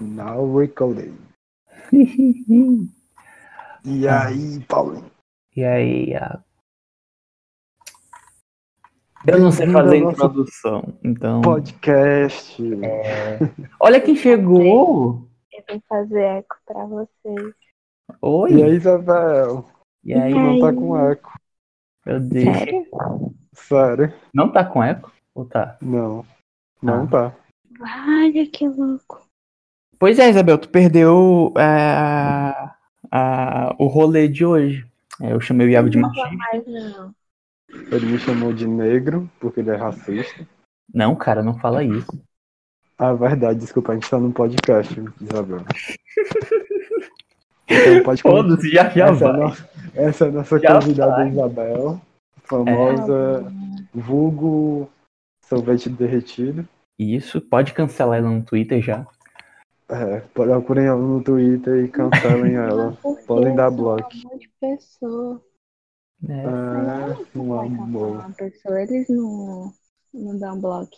Now recording. E Ah. aí, Paulinho? E aí, Iago? Eu não sei fazer introdução, então. Podcast. Olha quem chegou! Eu vim fazer eco pra vocês. Oi! E aí, Isabel? E aí, E aí? Não tá com eco. meu Deus. Sério? Sério? Não tá com eco? Ou tá? Não. Não Ah. tá. Olha que louco. Pois é, Isabel, tu perdeu é, a- o rolê de hoje. É, Eu chamei o Iago de não. Ele me chamou de negro porque ele é racista. Não, cara, não fala isso. Ah, verdade, desculpa, a gente tá num podcast, Isabel. Então pode Foda-se, já, já essa, é a vai. nossa, essa é a nossa Já convidada vai. Isabel, famosa, vulgo sorvete derretido. Isso, pode cancelar ela no Twitter já. É, procurem ela no Twitter e cancelem ela. Podem dar só bloco. Um monte de pessoa. É, Ah, um vai amor. uma pessoa, eles não, não dão bloco.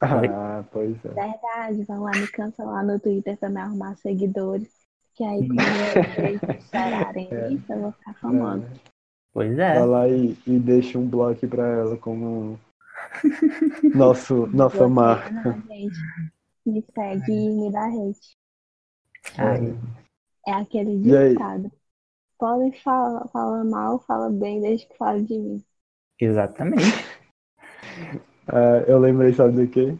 Ah, pois é. Verdade, vão lá me cancelar no Twitter pra me arrumar seguidores. Que aí quando eles dispararem É. isso, eu vou ficar famosa. pois Vai é. lá e, e deixa um bloco pra ela como nosso, nossa marca. não, gente. Me segue e me dá hate. Ai, É aquele ditado. Podem falar, falar mal, fala bem, desde que fale de mim. exatamente. É, eu lembrei, sabe do quê?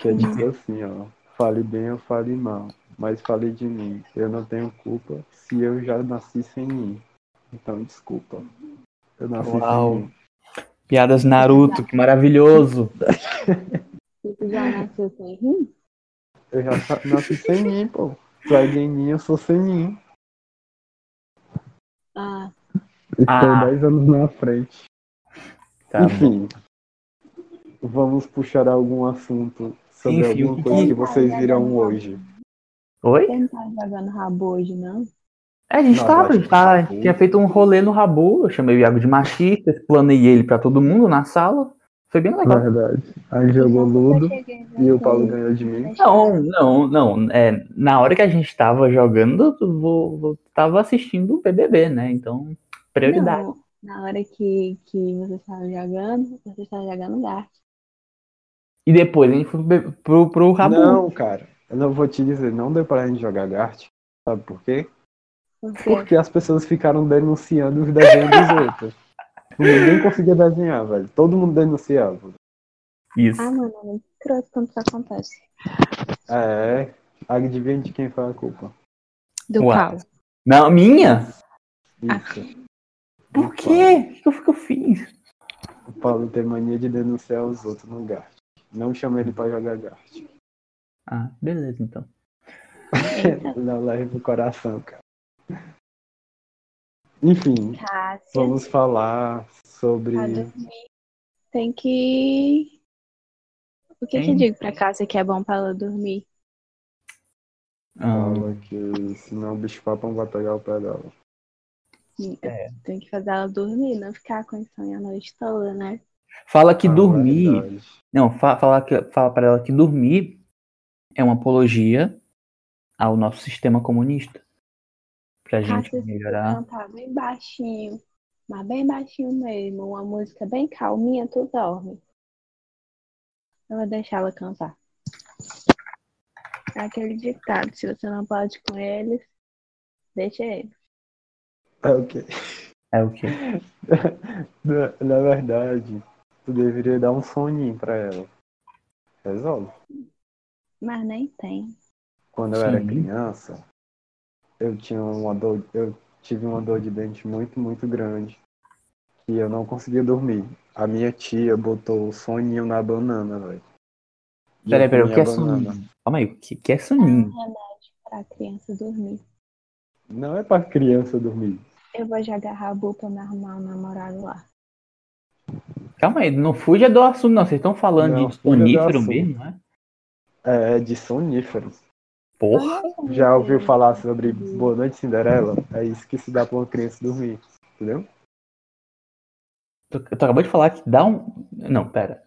Que é tipo assim, ó. Fale bem ou fale mal, mas fale de mim. Eu não tenho culpa se eu já nasci sem mim. Então, desculpa. Eu nasci Uau. sem mim. Piadas Naruto, que maravilhoso. Se tu já nasceu sem rim, Eu já nasci sem mim, pô. Se alguém em mim, eu sou sem mim. ah, Estou Ah. 10 anos na frente. Tá bom. Enfim, vamos puxar algum assunto sobre Enfim, alguma que coisa que- vocês viram hoje. Oi? não tá jogando rabo hoje, não? É, a gente Não, tava, eu a gente que- tinha feito um rolê no Rabu, eu chamei o Iago de machista, explanei ele pra todo mundo na sala. Foi bem legal. Verdade. Aí jogou Então, Ludo em e o Paulo ganhou de mim. Não, não, não. É, na hora que a gente tava jogando, eu vou, vou- tava assistindo o BBB, né? Então, prioridade. Não, na hora que, que você estava jogando, você estava jogando Dart. E depois a gente foi pro, pro, pro Rabu. Não, cara, eu não vou te dizer, não deu pra gente jogar Gart. Sabe por quê? Porque Porque as pessoas ficaram denunciando os desenhos dos outros. Ninguém conseguia desenhar, velho. Todo mundo denunciava. Isso. Ah, mano, é muito escroto quando isso acontece. É, adivinha de quem foi a culpa. Do. Paulo. Não, minha? Isso. Por quê? O que eu- fiz? O Paulo tem mania de denunciar os outros no Gart. Não chama ele pra jogar Gart. Ah, beleza, então. Não leve pro coração, cara. Enfim, Cássia, vamos falar sobre. Tem que. O que que eu digo pra Cássia que é bom pra ela dormir? Ah, Fala que senão o bicho papão vai pegar o pé dela. É. Tem que fazer ela dormir, não ficar com insônia a noite toda, né? fala que Ah, dormir. verdade. Não, fa fala, que, fala pra ela que dormir é uma apologia ao nosso sistema comunista. Pra gente se tu melhorar. cantar bem baixinho, mas bem baixinho mesmo, uma música bem calminha, tu dorme. Eu vou deixar ela cantar. É aquele ditado, se você não pode com eles, deixa ele. É o quê? É o quê? Na, na verdade, tu deveria dar um soninho pra ela. Resolve. Mas nem tem. Quando eu era criança, eu tinha uma dor, eu tive uma dor de dente muito, muito grande. E eu não conseguia dormir. A minha tia botou o soninho na banana, velho. Peraí, peraí, o que é banana. soninho? Calma aí, o que, que é É soninho? remédio pra criança dormir. Não é pra criança dormir. Eu vou jogar rabu pra me arrumar um namorado lá. Calma aí, não fuja do assunto, não. Vocês estão falando Não, de sonífero mesmo, não é? É de soníferos. Porra! Já ouviu falar sobre Boa Noite Cinderela? É isso que se dá pra uma criança dormir. Entendeu? Tu, tu acabou de falar que dá um. Não, pera.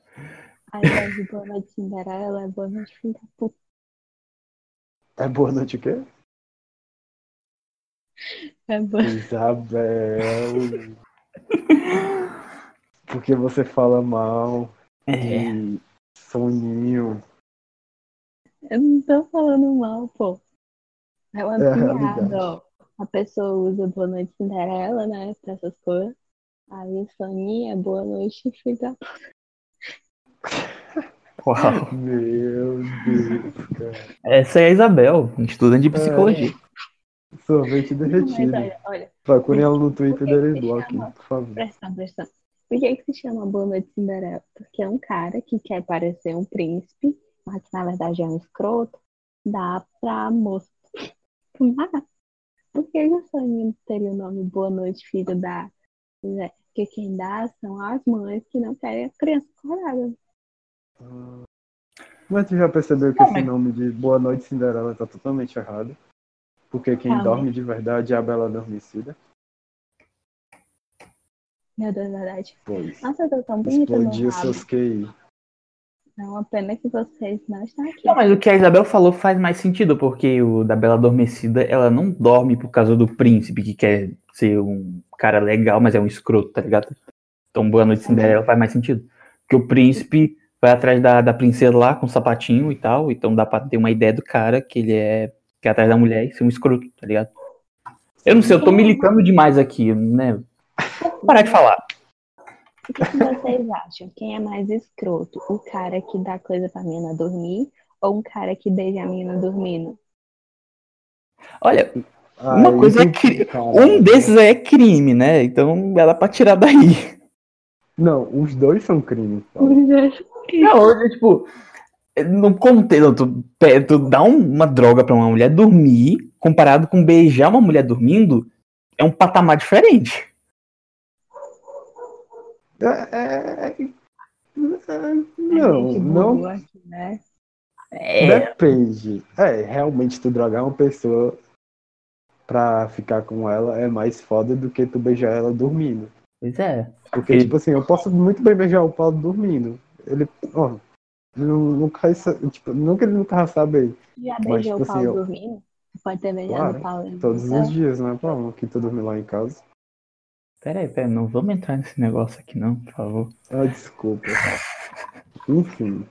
Aí invés de boa noite Cinderela, é boa noite filho da puta. É boa noite o quê? É bom. Isabel. Porque você fala mal É. de soninho. Eu não tô falando mal, pô. É uma É a piada, ó. A pessoa usa Boa Noite Cinderela, né? Pra essas coisas. Aí Soninha, Boa Noite, fica. Uau. Meu Deus, cara. Essa é a Isabel, estudante de psicologia. Sorvete Mas derretido. olha, olha, Procurem ela no Twitter da chama? por favor. presta atenção. Por que, que se chama Boa Noite Cinderela? Porque é um cara que quer parecer um príncipe, mas que na verdade é um escroto, dá pra moça. Mas, por que o Soninho teria o nome Boa Noite, filho da. Né? Porque quem dá são as mães que não querem a criança acordada. Mas tu já percebeu que Não, esse mas- nome de Boa Noite Cinderela tá totalmente errado? Porque quem dorme de verdade é a Bela Adormecida. Meu Deus, é verdade. Pois. Nossa, eu tô tão bonita rabo. seus QI. É uma pena que vocês não estão aqui. Não, mas o que a Isabel falou faz mais sentido, porque o da Bela Adormecida, ela não dorme por causa do príncipe, que quer ser um cara legal, mas é um escroto, tá ligado? Então, Boa Noite Cinderela faz mais sentido. Porque o príncipe vai atrás da, da princesa lá com sapatinho e tal, então dá pra ter uma ideia do cara que ele é que é atrás da mulher e ser um escroto, tá ligado? Eu não sei, eu tô militando demais aqui, né? Vou parar de falar. O que, que vocês acham? Quem é mais escroto? O cara que dá coisa pra menina dormir ou um cara que beija a menina dormindo? Olha, Uma Aí coisa é cara, um desses aí é crime, né? Então dá pra tirar daí. Não, os dois são crimes. cara. Não, é, tipo, no contexto, tu, tu dá um- uma droga pra uma mulher dormir, comparado com beijar uma mulher dormindo, é um patamar diferente. É, é- é- não, gente não bugou aqui, né? É, depende. É, realmente tu drogar uma pessoa pra ficar com ela é mais foda do que tu beijar ela dormindo. pois é. Porque, Ele- tipo assim, eu posso muito bem beijar o Paulo dormindo. Ele, ó, não, nunca, tipo, nunca ele nunca vai saber. Já Mas, beijou tipo o Paulo assim, eu- dormindo? Pode ter beijado Claro, o Paulo. Todos os dias, né, Paulo? Que tu dorme lá em casa. Pera aí, pera não vamos entrar nesse negócio aqui não, por favor. Ah, desculpa. Enfim.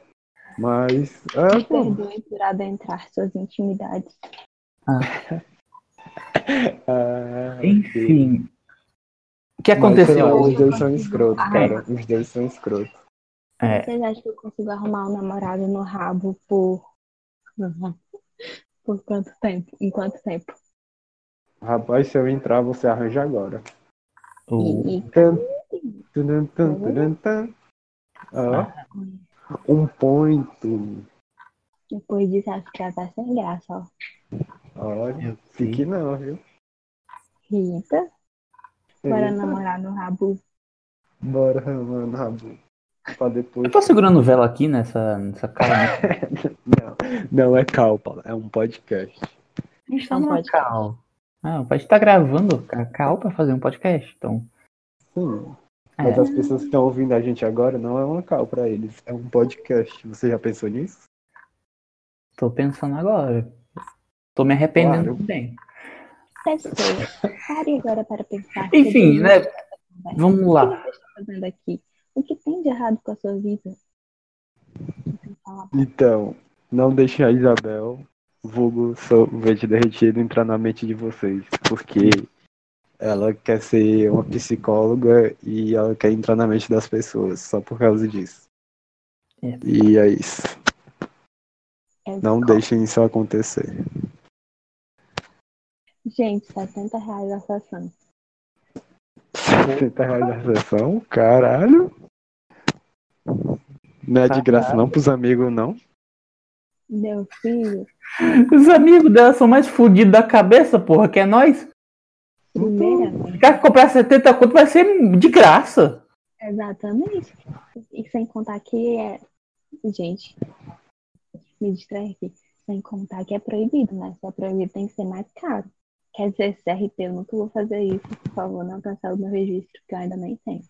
Mas. É, Me pô, perdoe por adentrar suas intimidades. é, Enfim. O que Mas, aconteceu lá, hoje? os dois são escrotos, Ai. cara. Os dois são escrotos. É, Vocês acham que eu consigo arrumar um namorado no rabo por. Por quanto tempo? Em quanto tempo? Rapaz, se eu entrar, você arranja agora. Um ponto. depois disso, acho que já tá sem graça, ó. Olha, fique não, viu? Rita, bora namorar no rabo. Bora, mano, Rabu. Pra depois. Eu tô segurando vela aqui nessa, nessa cara. né? Não, não é calpa, é um podcast. A gente tá pode. cal. Ah, a gente tá gravando a cal pra fazer um podcast, então. Sim. É. Mas as pessoas que estão ouvindo a gente agora não é uma cal pra eles, é um podcast. Você já pensou nisso? Tô pensando agora. Tô me arrependendo Claro. também. Pessoas, pare agora para pensar. Enfim, né? Vamos O lá. que você está fazendo aqui? O que tem de errado com a sua vida? Então, não deixem a Isabel, vulgo sorvete derretido, entrar na mente de vocês. Porque ela quer ser uma psicóloga e ela quer entrar na mente das pessoas, só por causa disso. É. E é isso. É Não deixem isso acontecer. Gente, 70 reais a sessão. 70 reais a sessão? Caralho. Não é de graça não pros amigos, não. Meu filho, Os amigos dela são mais fudidos da cabeça, porra, que é nós. primeiramente. Cara que comprar 70 conto vai ser de graça. Exatamente. E sem contar que é. Gente, me distrai aqui. Sem contar que é proibido, né? Se é proibido, tem que ser mais caro. Quer dizer, CRP, eu nunca vou fazer isso. Por favor, não cancela o meu registro, que eu ainda nem tenho.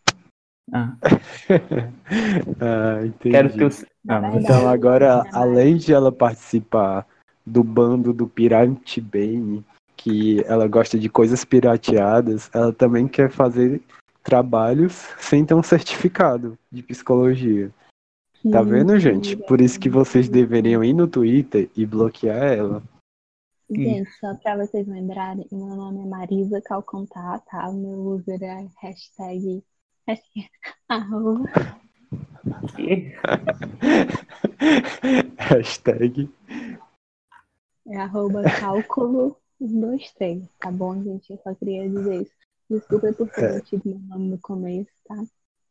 Ah, ah, entendi. quero os. Na Ah, mas- Então agora, além de ela participar do bando do Pirate Bane, que ela gosta de coisas pirateadas, ela também quer fazer trabalhos sem ter um certificado de psicologia. Tá vendo, gente? Por isso que vocês deveriam ir no Twitter e bloquear ela. Gente, só pra vocês lembrarem, meu nome é Marisa Calcontá, tá? O meu user é hashtag. Hashtag arroba. Hashtag. É arroba cálculo 123, tá bom, gente? Eu só queria dizer isso. Desculpa por ter metido meu nome no começo, tá?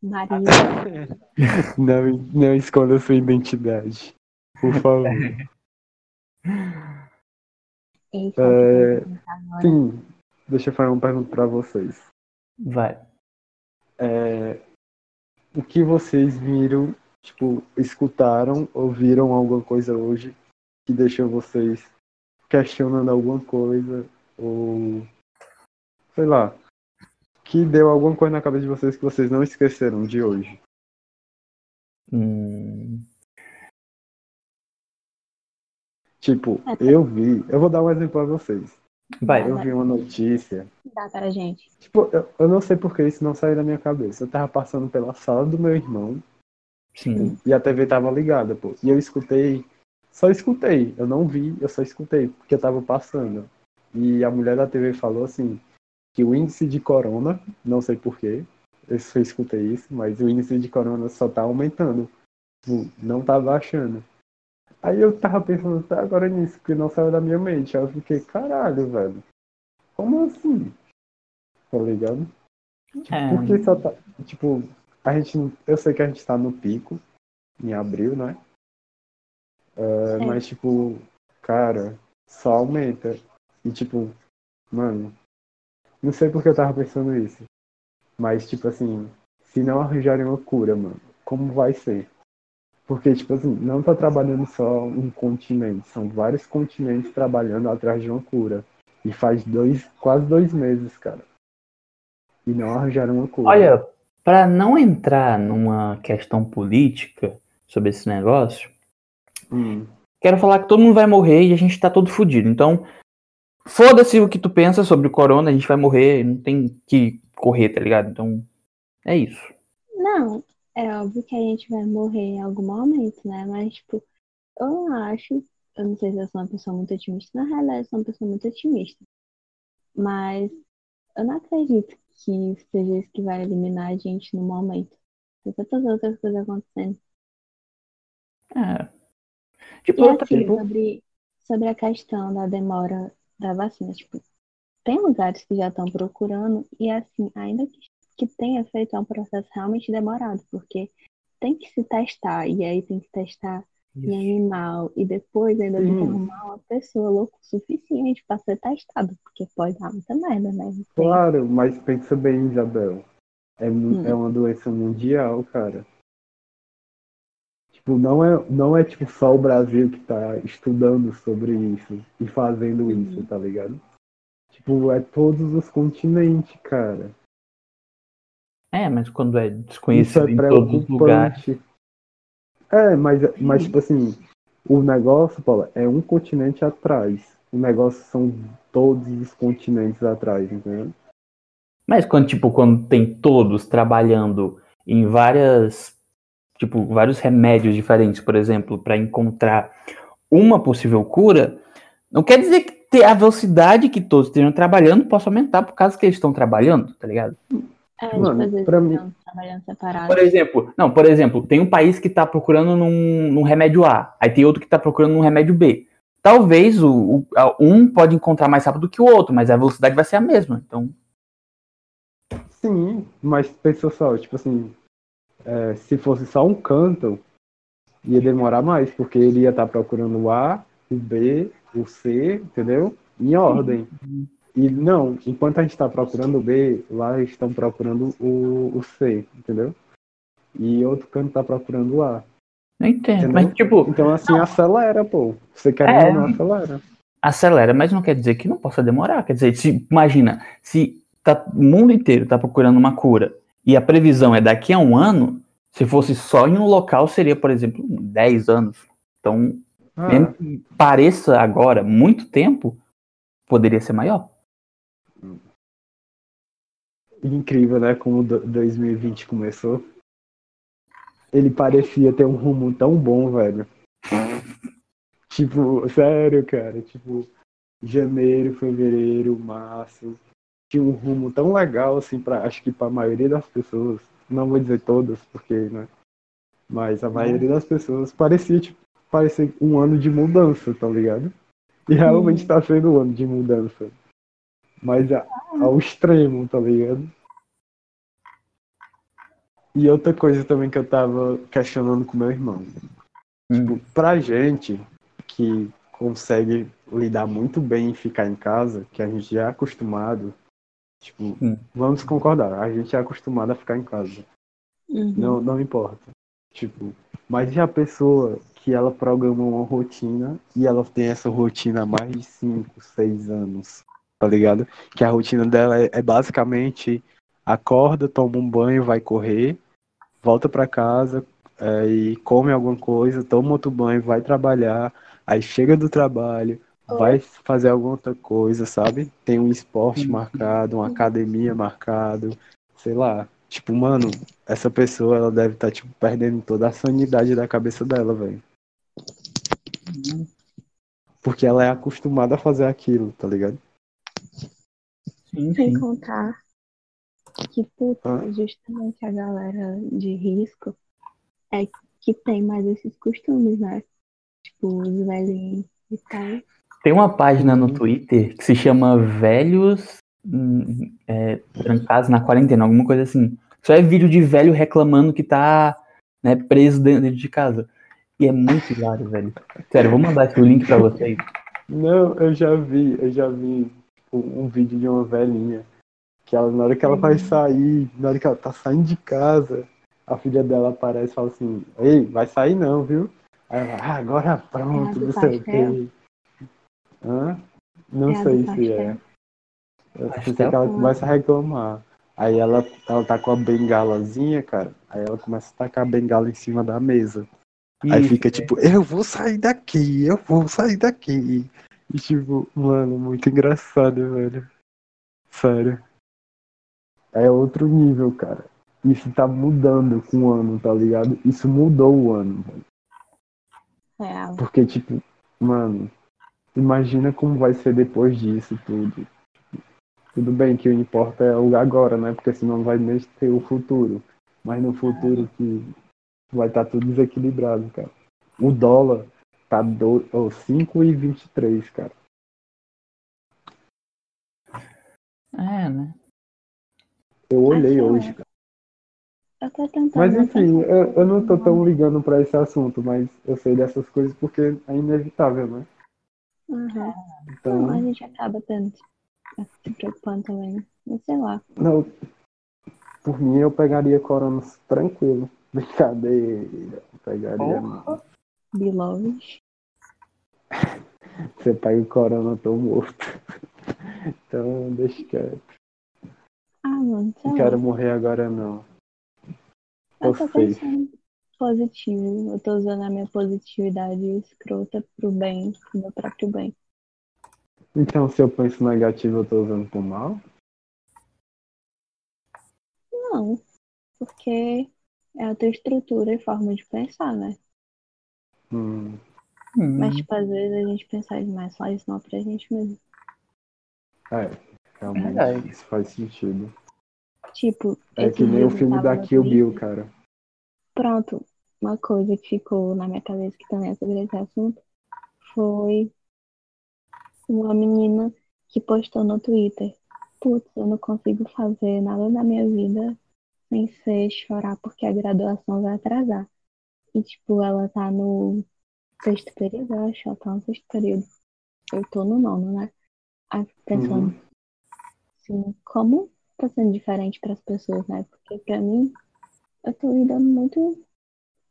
Marisa. Não, não esconda sua identidade. Por favor. Ei, É? Sim, deixa eu fazer uma pergunta pra vocês. Vai. O que vocês viram, tipo, escutaram, ouviram alguma coisa hoje que deixou vocês questionando alguma coisa ou sei lá, que deu alguma coisa na cabeça de vocês que vocês não esqueceram de hoje? Hum, Tipo, eu vi, eu vou dar um exemplo a vocês. Vai. Eu vi uma notícia Dá pra gente. Tipo, eu, eu não sei porque isso não saiu da minha cabeça. Eu tava passando pela sala do meu irmão Sim. e a TV tava ligada, pô. E eu escutei, só escutei. Eu não vi, eu só escutei, porque eu tava passando. E a mulher da TV falou assim, que o índice de corona, não sei porquê, eu só escutei isso, mas o índice de corona só tá aumentando. Tipo, não tá baixando. Aí eu tava pensando até agora nisso, porque não saiu da minha mente. Aí eu fiquei, caralho, velho. Como assim? Tá ligado? É, Porque só tá. Tipo, a gente. Eu sei que a gente tá no pico em abril, né? Sim. mas, tipo, cara, só aumenta. E, tipo, mano, não sei porque eu tava pensando isso. Mas, tipo assim, se não arranjarem uma cura, mano, como vai ser? Porque, tipo assim, não tá trabalhando só um continente, são vários continentes trabalhando atrás de uma cura. E faz dois, quase dois meses, cara. E não arranjaram uma cura. Olha, para não entrar numa questão política sobre esse negócio, Hum, quero falar que todo mundo vai morrer e a gente tá todo fudido. Então, foda-se o que tu pensa sobre o corona, a gente vai morrer, não tem que correr, tá ligado? Então, é isso. Não, é óbvio que a gente vai morrer em algum momento, né? Mas, tipo, eu acho, eu não sei se eu sou uma pessoa muito otimista, na realidade, eu sou uma pessoa muito otimista. Mas eu não acredito que seja isso que vai eliminar a gente no momento. Tem tantas outras coisas acontecendo. É. E Tipo, eu assim, sobre, sobre a questão da demora da vacina, tipo, tem lugares que já estão procurando e assim, ainda que, que tenha feito é um processo realmente demorado, porque tem que se testar, e aí tem que testar em animal, e depois ainda tem que Sim. arrumar uma pessoa louca o suficiente para ser testado, porque pode dar muita merda, né? Tem- claro, mas pensa bem, Isabel. É, Hum. é uma doença mundial, cara. Tipo, não é, não é tipo só o Brasil que tá estudando sobre isso e fazendo Uhum. isso, tá ligado? Tipo, é todos os continentes, cara. É, mas quando é desconhecido é em todos os lugares. É, mas, mas tipo assim, o negócio, Paula, é um continente atrás. O negócio são todos os continentes atrás, entendeu? Mas quando, tipo, quando tem todos trabalhando em várias, tipo, vários remédios diferentes, por exemplo, para encontrar uma possível cura, não quer dizer que a velocidade que todos estejam trabalhando possa aumentar por causa que eles estão trabalhando, tá ligado? É, Mano, pra mim-. Por exemplo, não, por exemplo, tem um país que tá procurando num, num remédio A, aí tem outro que tá procurando num remédio B. Talvez o, o- a- um pode encontrar mais rápido que o outro, mas a velocidade vai ser a mesma. Então, Sim, mas pensa só, tipo assim, é, se fosse só um canto, ia demorar mais, porque ele ia estar procurando o A, o B, o C, entendeu? Em ordem. E não, enquanto a gente está procurando o B, lá estão procurando o, o C, entendeu? E outro canto está procurando o A. não entendo. Entendeu? Mas, tipo, Então assim, acelera, pô. Você quer É. ou não, acelera. acelera, mas não quer dizer que não possa demorar. Quer dizer, se, imagina, se tá, o mundo inteiro está procurando uma cura e a previsão é daqui a um ano, se fosse só em um local, seria, por exemplo, 10 anos. Então, Ah, Mesmo que pareça agora muito tempo, poderia ser maior. Incrível, né? Como do- 2020 começou. Ele parecia ter um rumo tão bom, velho. Tipo, sério, cara. Tipo, janeiro, fevereiro, março. Tinha um rumo tão legal, assim, pra, acho que pra maioria das pessoas. Não vou dizer todas, porque, né? Mas a maioria das pessoas parecia, tipo, parecia um ano de mudança, tá ligado? E realmente tá sendo um ano de mudança. Mas a- ao extremo, tá ligado? E outra coisa também que eu tava questionando com meu irmão. Tipo, pra gente que consegue lidar muito bem em ficar em casa, que a gente já é acostumado, tipo, Hum. vamos concordar, a gente é acostumado a ficar em casa. Uhum. Não, não importa. Tipo, mas e a pessoa que ela programa uma rotina e ela tem essa rotina há mais de 5, 6 anos, tá ligado? Que a rotina dela é, é basicamente acorda, toma um banho, vai correr, volta pra casa é, e come alguma coisa, toma outro banho, vai trabalhar, aí chega do trabalho, vai fazer alguma outra coisa, sabe? Tem um esporte Uhum. marcado, uma academia marcado, sei lá. Tipo, mano, essa pessoa ela deve estar tipo perdendo toda a sanidade da cabeça dela, velho. Porque ela é acostumada a fazer aquilo, tá ligado? Sim, Sem sim. contar que, puta, Ah. justamente a galera de risco é que tem mais esses costumes, né? Tipo, os velhinhos e tal. Tem uma página no Uhum. Twitter que se chama Velhos hum, é, Trancados na Quarentena, alguma coisa assim. Só é vídeo de velho reclamando que tá né, preso dentro de casa. E é muito hilário, velho. Sério, vou mandar aqui o link pra vocês. Não, eu já vi, eu já vi tipo, um vídeo de uma velhinha que ela, na hora que ela vai sair, na hora que ela tá saindo de casa, a filha dela aparece e fala assim, ei, vai sair não, viu? Aí ela, ah, agora É pronto, não sei o quê. Hã? Não É a sei se é. pastel. Eu sei que ela começa a reclamar. Aí ela, ela tá com a bengalazinha, cara. Aí ela começa a tacar a bengala em cima da mesa. Aí Isso, fica é. tipo, eu vou sair daqui, eu vou sair daqui. E tipo, mano, muito engraçado, velho. Sério. É outro nível, cara. Isso tá mudando com o ano, tá ligado? Isso mudou o ano, velho. Real. Porque, tipo, mano, imagina como vai ser depois disso tudo. Tudo bem que o importa é o agora, né? Porque senão vai nem ter o futuro. Mas no futuro que vai estar tudo desequilibrado, cara. O dólar tá do, oh, 5,23, cara. É, né? Eu olhei sei lá. hoje, cara. Eu tô tentando. Mas enfim, eu, eu não tô tão ligando pra esse assunto, mas eu sei dessas coisas porque é inevitável, né? Uhum. Não, a Então, gente acaba tendo se preocupando também. Mas sei lá. não, por mim eu pegaria corona tranquilo. Brincadeira. Pegaria Beloved. Você pega o corona, eu tô morto. Então, deixa quieto. Ah, mano, Não lá. quero morrer agora, não. Eu Tô pensando positivo. Eu tô usando a minha positividade escrota pro bem, pro meu próprio bem. Então, se eu penso negativo, eu tô usando pro mal? Não, porque é a tua estrutura e forma de pensar, né? Hum, Mas, tipo, às vezes a gente pensar demais faz mal pra gente mesmo. é, realmente, Verdade. isso faz sentido. Tipo, É que nem o filme da Kill Bill, cara. Pronto, uma coisa que ficou na minha cabeça que também é sobre esse assunto foi uma menina que postou no Twitter. Putz, eu não consigo fazer nada na minha vida sem ser chorar porque a graduação vai atrasar. E tipo, ela tá no sexto período, eu acho, ela tá no sexto período. Eu tô no nono, né? Aí fico pensando, Uhum. assim, como tá sendo diferente pras pessoas, né? Porque pra mim, eu tô lidando muito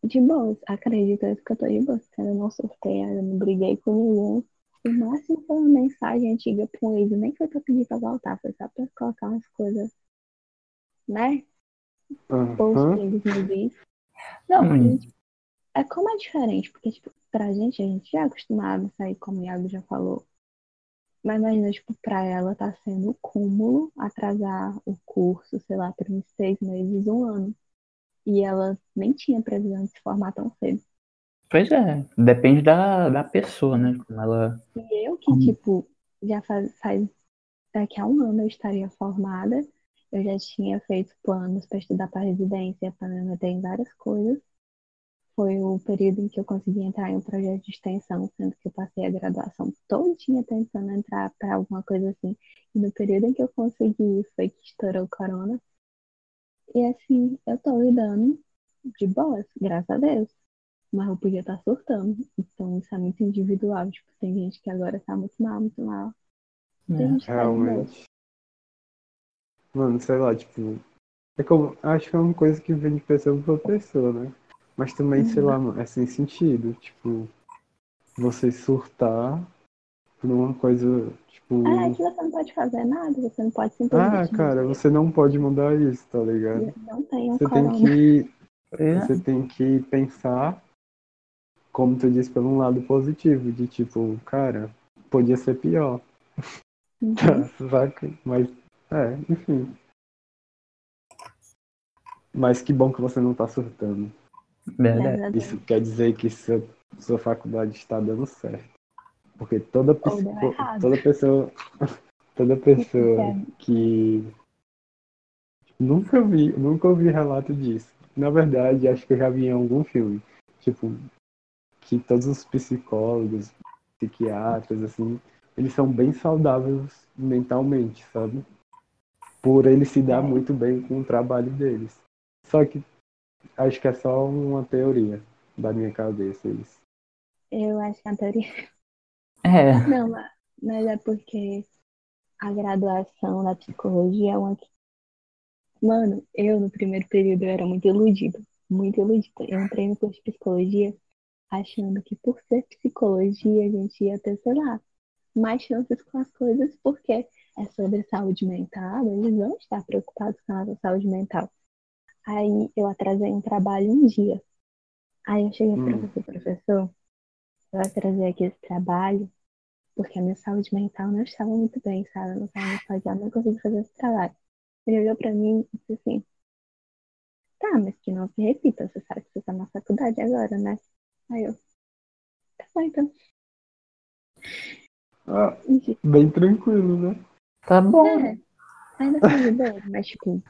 de boas. Acredito que eu tô de boas. Eu não surtei, eu não briguei com ninguém. O máximo foi uma mensagem antiga pra um ex, nem foi pra pedir pra voltar, foi só pra colocar umas coisas, né? Aham. Post que eles me dizem. Não, E, é como é diferente, porque, tipo, pra gente, a gente já é acostumado a sair, como o Iago já falou. Mas imagina, tipo, pra ela tá sendo cúmulo atrasar o curso, sei lá, por uns seis meses, um ano. E ela nem tinha previsão de se formar tão cedo. Pois é, depende da, da pessoa, né? Como ela. E eu que, Hum. tipo, já faz, faz. Daqui a um ano eu estaria formada. Eu já tinha feito planos para estudar para residência, para me meter em várias coisas. Foi o período em que eu consegui entrar em um projeto de extensão, sendo que eu passei a graduação todinha tentando entrar para alguma coisa assim. E no período em que eu consegui foi que estourou o corona. E assim, eu tô lidando de boas, graças a Deus. Mas eu podia estar surtando. Então isso é muito individual. Tipo, tem gente que agora tá muito mal, muito mal. É. tá. Realmente. Mano, sei lá, tipo. É como. Acho que é uma coisa que vem de pessoa pra pessoa, né? Mas também, sei Uhum. lá, mano, é sem sentido. Tipo, você surtar por uma coisa, tipo. Ah, que você não pode fazer nada, você não pode Ah, simplesmente cara, dizer, você não pode mudar isso, tá ligado? não tem um Você tem que. É. Você tem que pensar, como tu disse, pelo um lado positivo, de tipo, cara, podia ser pior. Uhum. Saca? Mas, é, enfim. Mas que bom que você não tá surtando. Verdade. Isso quer dizer que sua, sua faculdade está dando certo. Porque toda, psico- toda pessoa, toda pessoa que nunca vi, nunca ouvi relato disso. Na verdade, acho que eu já vi em algum filme. Tipo, que todos os psicólogos, psiquiatras, assim, eles são bem saudáveis mentalmente, sabe? Por eles se dar É. muito bem com o trabalho deles. Só que acho que é só uma teoria da minha cabeça isso. Eu acho que a teoria. É. Não, mas- mas é porque a graduação da psicologia é uma. que- Mano, eu no primeiro período eu era muito iludida. Muito iludida. Eu entrei no curso de psicologia achando que por ser psicologia a gente ia ter, sei lá, mais chances com as coisas, porque é sobre saúde mental, eles vão estar preocupados com a nossa saúde mental. Aí eu atrasei um trabalho um dia. Aí eu cheguei para Hum. professor, professor, eu atrasei aqui esse trabalho porque a minha saúde mental não estava muito bem, sabe? Eu não estava muito legal, não consegui fazer esse trabalho. Ele olhou pra mim e disse assim: Tá, mas que não se repita, você sabe que você tá na faculdade agora, né? Aí eu, tá bom então. Ah, bem tranquilo, né? Tá bom. é, ainda foi de mas tipo,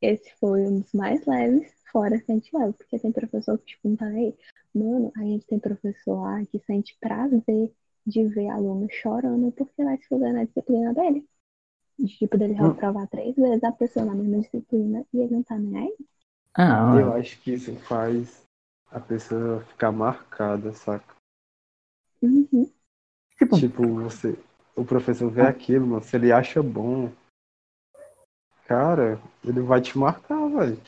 esse foi um dos mais leves, fora gente leva, porque tem professor que, tipo, não tá aí. Mano, a gente tem professor lá que sente prazer de ver aluno chorando porque vai se fuder na disciplina dele. De, tipo, dele Hum. reprovar três vezes a pessoa na mesma disciplina e ele não tá nem aí. Ah, Eu acho que isso faz a pessoa ficar marcada, saca? Uhum. tipo, Tipo, você, o professor vê aquilo, mano, se ele acha bom, cara, ele vai te marcar, velho.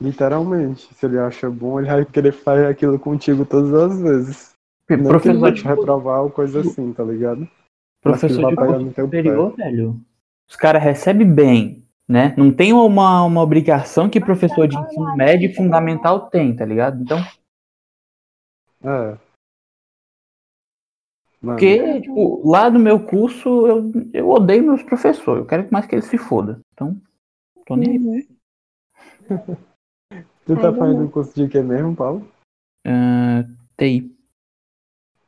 Literalmente, se ele acha bom, ele vai querer fazer aquilo contigo todas as vezes. Não que ele professor vai te reprovar ou coisa assim, tá ligado? professor de curso superior, velho. Os caras recebem bem, né? Não tem uma, uma obrigação que professor de ensino médio e fundamental tem, tá ligado? Então, É. Mano, porque, tipo, lá no meu curso, eu, eu odeio meus professores. Eu quero mais que eles se fodam. Então, tô nem aí. Uhum. tu tá Ai, fazendo um curso de quê mesmo, Paulo? Ah, TI.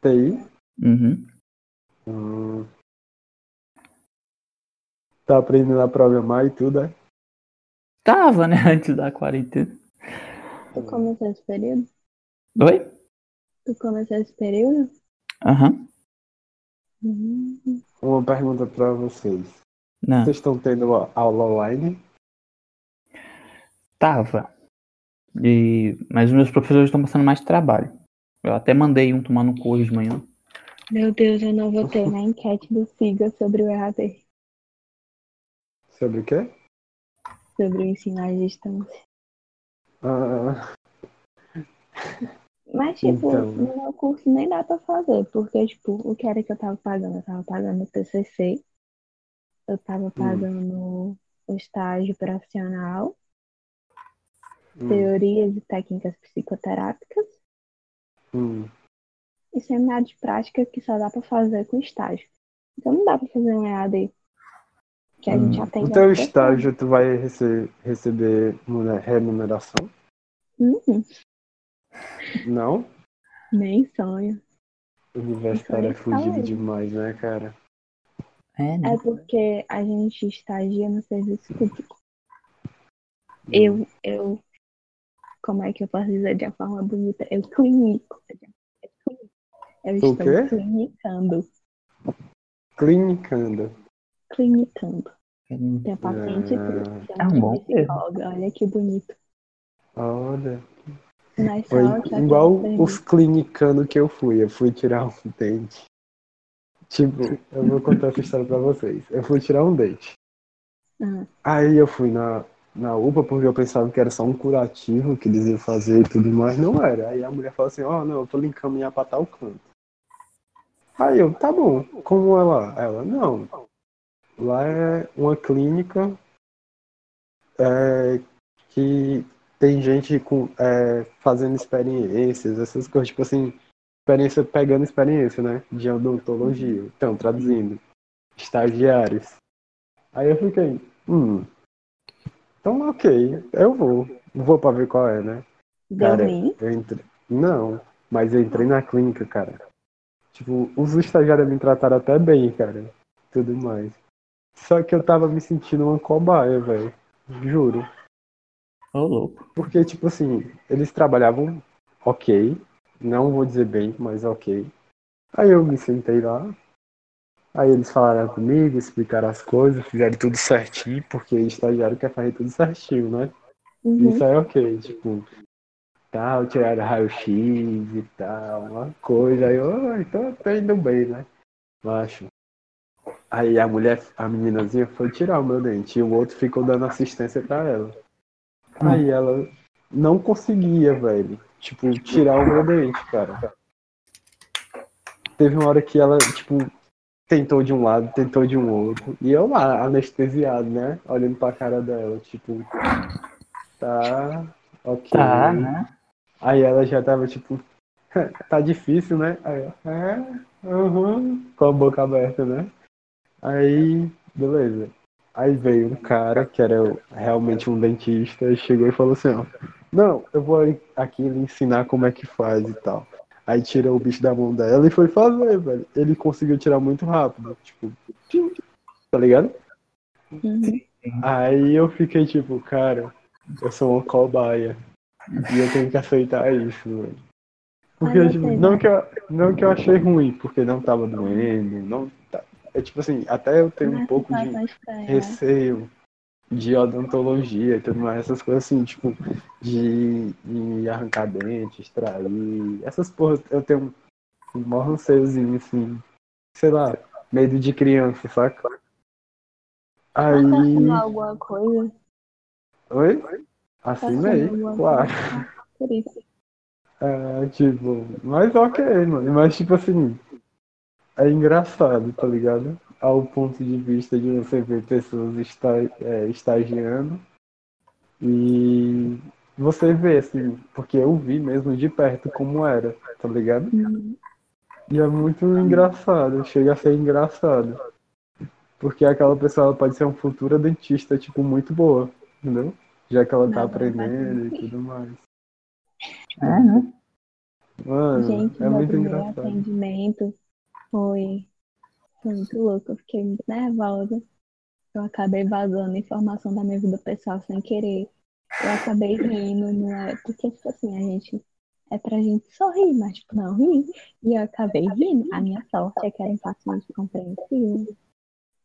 TI? Uhum. Hum. Tá aprendendo a programar e tudo, é? Tava, né? Antes da quarentena. Tu começou esse período? Oi? Tu começou esse período? Aham. Uhum. Uma pergunta pra vocês. Não. Vocês estão tendo aula online? Tava. E... Mas os meus professores estão passando mais trabalho. Eu até mandei um tomar no cu hoje de manhã. Meu Deus, eu não votei na enquete do SIGA sobre o EAD, Sobre o quê? sobre o ensino à distância. Ah, Mas, tipo, Então. no meu curso nem dá pra fazer, porque, tipo, o que era que eu tava pagando? Eu tava pagando o TCC, eu tava pagando o estágio profissional Hum, teorias e técnicas psicoterápicas hum. e seminário de prática que só dá pra fazer com estágio. Então não dá pra fazer um EAD. Que a Hum. gente atende No teu as pessoas. estágio, tu vai rece- receber mune- remuneração? Hum, Não? nem sonho. Universitário é aí. demais, né, cara? É, né? É porque a gente estagia no serviço público. Eu, eu, como é que eu posso dizer de uma forma bonita? Eu clinico. Eu o estou quê? clinicando. Clinicando. Clinicando. Hum. Tem paciente e tudo. É um bom psicóloga. Olha que bonito. Olha. Mas Foi que igual os clinicando que eu fui. Eu fui tirar um dente. Tipo, eu vou contar essa história pra vocês. Eu fui tirar um dente. Ah. Aí eu fui na, na UPA porque eu pensava que era só um curativo que eles iam fazer e tudo mais. Não era. Aí a mulher falou assim, ó, não, eu tô lhe encaminhar pra tal canto. Aí eu, tá bom. Como é lá? Ela, não. Lá é uma clínica é, que tem gente com, é, fazendo experiências, essas coisas, tipo assim, experiência pegando experiência, né? De odontologia. Então, traduzindo. Estagiários. Aí eu fiquei, hum. Então ok, eu vou. Vou pra ver qual é, né? Cara, eu entrei. Não, mas eu entrei na clínica, cara. Tipo, os estagiários me trataram até bem, cara. Tudo mais. Só que eu tava me sentindo uma cobaia, velho. Juro. Ô, louco. Porque, tipo assim, eles trabalhavam ok. Não vou dizer bem, mas ok. Aí eu me sentei lá. Aí eles falaram comigo, explicaram as coisas, fizeram tudo certinho, porque estagiário quer fazer tudo certinho, né? Uhum. Isso é ok, tipo, tal, tiraram raio-x e tal, uma coisa. Aí eu, "Ah, então tô indo bem, né? Eu acho. Aí a mulher, a meninazinha foi tirar o meu dente e o outro ficou dando assistência pra ela. Aí ela não conseguia, velho, tipo, tirar o meu dente, cara. Teve uma hora que ela, tipo, tentou de um lado, tentou de um outro. E eu lá, anestesiado, né? Olhando pra cara dela, tipo, tá, ok. Tá, né? Aí ela já tava tipo, tá difícil, né? Aí eu, é, aham, com a boca aberta, né? Aí, beleza. Aí veio um cara que era realmente um dentista e chegou e falou assim, ó, não, eu vou aqui lhe ensinar como é que faz e tal. Aí tirou o bicho da mão dela e foi fazer, velho. Ele conseguiu tirar muito rápido, tipo, tá ligado? Uhum. Aí eu fiquei tipo, cara, eu sou uma cobaia. E eu tenho que aceitar isso, velho. Porque, Ai, eu tipo, não que, eu, não que eu achei ruim, porque não tava doendo, não. É tipo assim, até eu tenho um pouco de receio de odontologia e tudo mais, essas coisas assim, tipo, de, de arrancar dente, extrair, essas porras, eu tenho um maior receiozinho, assim, sei lá, medo de criança, saca? Tá Aí. passando alguma coisa? Oi? Tá Assinei, claro. coisa? Por isso. É, tipo, mas ok, mano. Mas tipo assim, é engraçado, tá ligado? Ao ponto de vista de você ver pessoas esta, é, estagiando e você vê, assim, porque eu vi mesmo de perto como era, tá ligado? E é muito engraçado, chega a ser engraçado. Porque aquela pessoa pode ser uma futura dentista, tipo, muito boa, entendeu? Já que ela tá Não, não aprendendo e sentido. tudo mais. É, né? Mano, Gente, é muito engraçado. atendimento foi, foi muito louco. Eu fiquei muito nervosa. Eu acabei vazando informação da minha vida pessoal sem querer. Eu acabei rindo, não é? Porque, tipo assim, a gente. É pra gente sorrir, mas, tipo, não rir. E eu acabei rindo. A minha sorte é que eram pacientes compreensivos.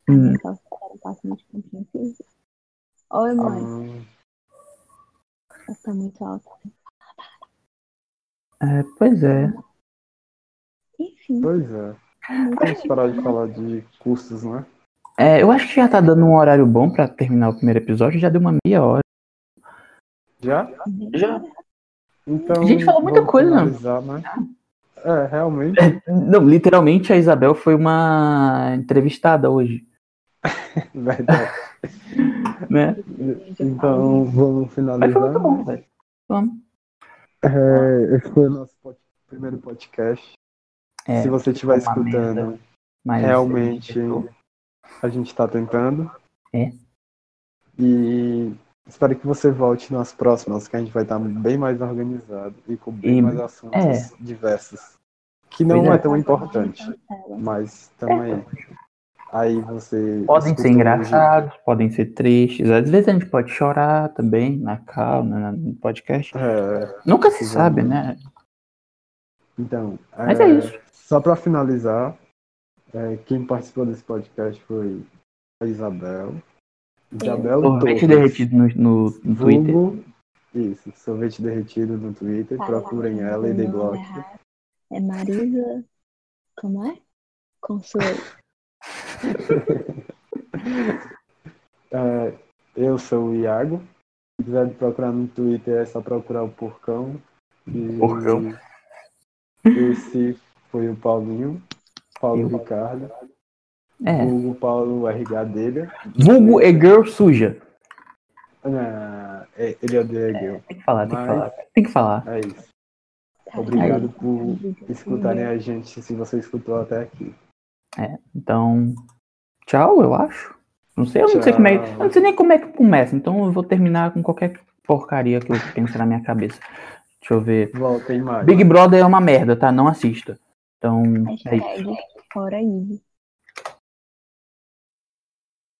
A minha sorte é que eram pacientes compreensivos. Oi, mãe. Ah, Eu tô muito alta. É, pois é. Enfim. pois é. É Vamos parar de falar de cursos, né? É, eu acho que já tá dando um horário bom pra terminar o primeiro episódio. Já deu uma meia hora. Já? Já. Então. A gente falou muita coisa. finalizar, né? É, realmente. Não, literalmente a Isabel foi uma entrevistada hoje, Verdade. né? Então, vamos Mas foi finalizar. muito bom, né? velho. Vamos. É, esse foi o nosso pod- primeiro podcast. É, Se você estiver escutando, merda, realmente a gente está tentando. É. E espero que você volte nas próximas, que a gente vai estar bem mais organizado e com bem E- mais assuntos é. diversos. Que não Pois é é. tão importante, mas também. Aí você. Podem ser engraçados, podem ser tristes. Às vezes a gente pode chorar também na calma, na- no podcast. É, Nunca se é. sabe, né? então. Mas é isso. Só para finalizar, é, quem participou desse podcast foi a Isabel. Isabel Sorvete Torres. derretido no, no, no Twitter. Vulgo, isso, sorvete derretido no Twitter. Tá, Procurem tá, ela e o dê bloco. É Marisa. Como é? Consuelo. É, eu sou o Iago. Se quiser me procurar no Twitter, é só procurar o Porcão. E Porcão. Esse foi o Paulinho, Paulo Eu. Ricardo. É. O Paulo RH dele. Vulgo e girl suja. Ah, é, ele odeia Gil. Tem que falar, tem que falar. Tem que falar. É isso. Tá, Obrigado aí. por escutarem a gente, se você escutou até aqui. Então, tchau, eu acho. Não sei, eu não sei como é. Eu não sei nem como é que começa. Então eu vou terminar com qualquer porcaria que eu pense na minha cabeça. Deixa eu ver. Voltem mais. Big Brother é uma merda, tá? Não assista. Então, é isso. Fora Ive.